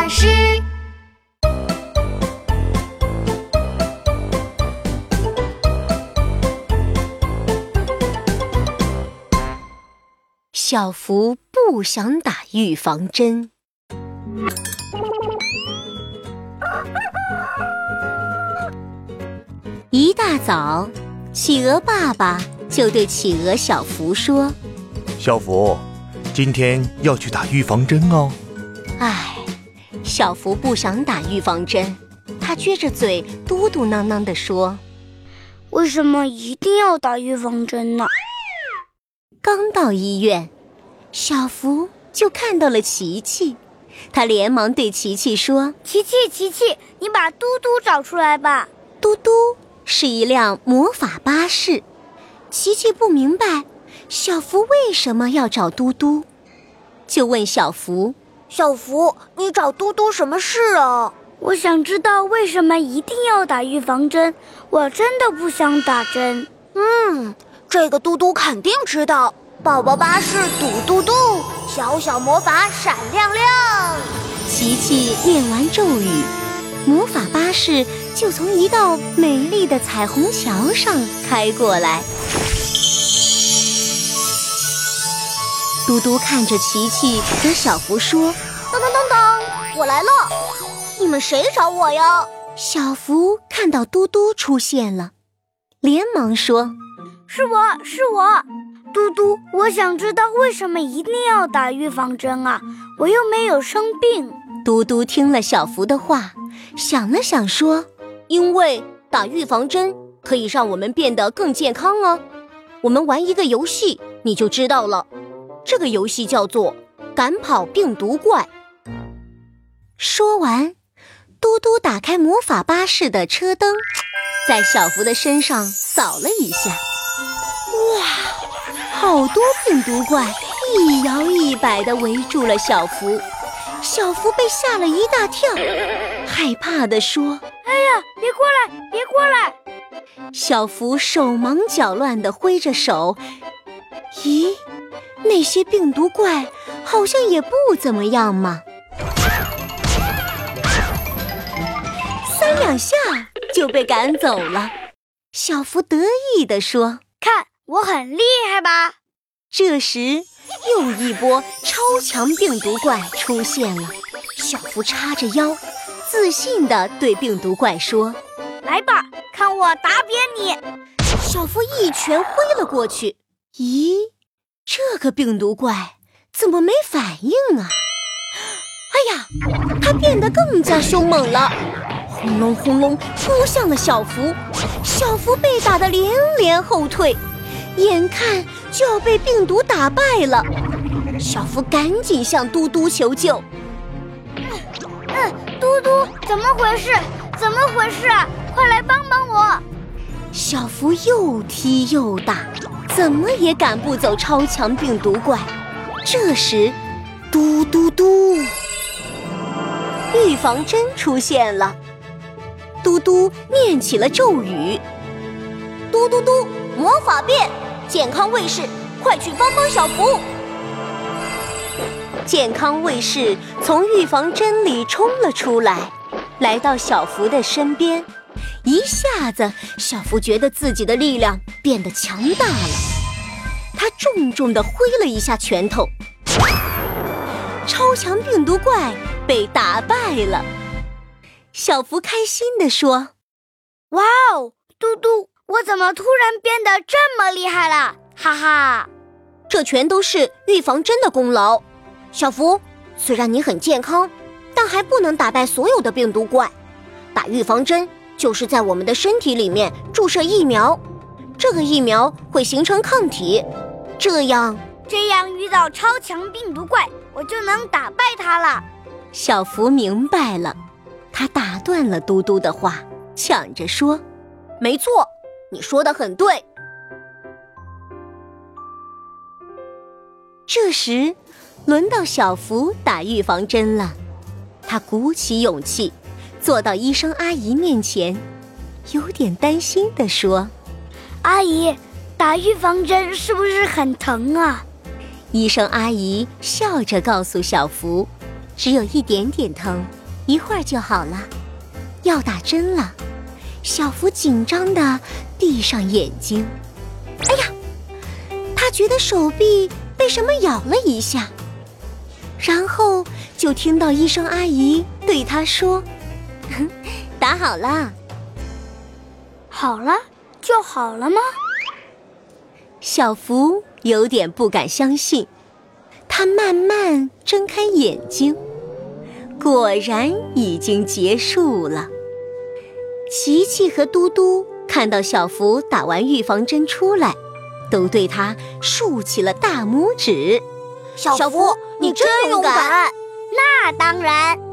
巴士。小福不想打预防针。一大早，企鹅爸爸就对企鹅小福说：“小福，今天要去打预防针哦。”唉，小福不想打预防针，他撅着嘴嘟嘟囔囔地说：“为什么一定要打预防针呢？”刚到医院，小福就看到了琪琪，他连忙对琪琪说：“琪琪，琪琪，你把嘟嘟找出来吧。”嘟嘟是一辆魔法巴士，琪琪不明白小福为什么要找嘟嘟，就问小福：“小福，你找嘟嘟什么事啊？”我想知道为什么一定要打预防针。我真的不想打针。嗯。这个嘟嘟肯定知道，宝宝巴士嘟嘟嘟，小小魔法闪亮亮。琪琪念完咒语，魔法巴士就从一道美丽的彩虹桥上开过来。嘟嘟看着琪琪和小福说：“当当当当，我来了！你们谁找我呀？”小福看到嘟嘟出现了，连忙说。是我是我，嘟嘟，我想知道为什么一定要打预防针啊？我又没有生病。嘟嘟听了小福的话，想了想说：“因为打预防针可以让我们变得更健康啊。我们玩一个游戏，你就知道了。这个游戏叫做‘赶跑病毒怪’。”说完，嘟嘟打开魔法巴士的车灯，在小福的身上扫了一下。哇，好多病毒怪一摇一摆地围住了小福，小福被吓了一大跳，害怕地说：“哎呀，别过来，别过来！”小福手忙脚乱地挥着手，咦，那些病毒怪好像也不怎么样嘛，三两下就被赶走了。小福得意地说：“看。”我很厉害吧？这时，又一波超强病毒怪出现了。小福叉着腰，自信地对病毒怪说：“来吧，看我打扁你！”小福一拳挥了过去。咦，这个病毒怪怎么没反应啊？哎呀，它变得更加凶猛了，轰隆轰隆扑向了小福。小福被打得连连后退。眼看就要被病毒打败了，小福赶紧向嘟嘟求救。嗯，嘟嘟，怎么回事？怎么回事？快来帮帮我！小福又踢又打，怎么也赶不走超强病毒怪。这时，嘟嘟嘟，预防针出现了。嘟嘟念起了咒语：嘟嘟嘟，魔法变。健康卫士，快去帮帮小福！健康卫士从预防针里冲了出来，来到小福的身边。一下子，小福觉得自己的力量变得强大了。他重重地挥了一下拳头，超强病毒怪被打败了。小福开心地说：“哇哦，嘟嘟！”我怎么突然变得这么厉害了？哈哈，这全都是预防针的功劳。小福，虽然你很健康，但还不能打败所有的病毒怪。打预防针就是在我们的身体里面注射疫苗，这个疫苗会形成抗体，这样这样遇到超强病毒怪，我就能打败它了。小福明白了，他打断了嘟嘟的话，抢着说：“没错。”你说的很对。这时，轮到小福打预防针了。他鼓起勇气，坐到医生阿姨面前，有点担心地说：“阿姨，打预防针是不是很疼啊？”医生阿姨笑着告诉小福：“只有一点点疼，一会儿就好了。要打针了，小福紧张地闭上眼睛。哎呀，他觉得手臂被什么咬了一下，然后就听到医生阿姨对他说：“打好了，好了就好了吗？”小福有点不敢相信，他慢慢睁开眼睛，果然已经结束了。琪琪和嘟嘟看到小福打完预防针出来，都对他竖起了大拇指。小福，你真勇敢！那当然。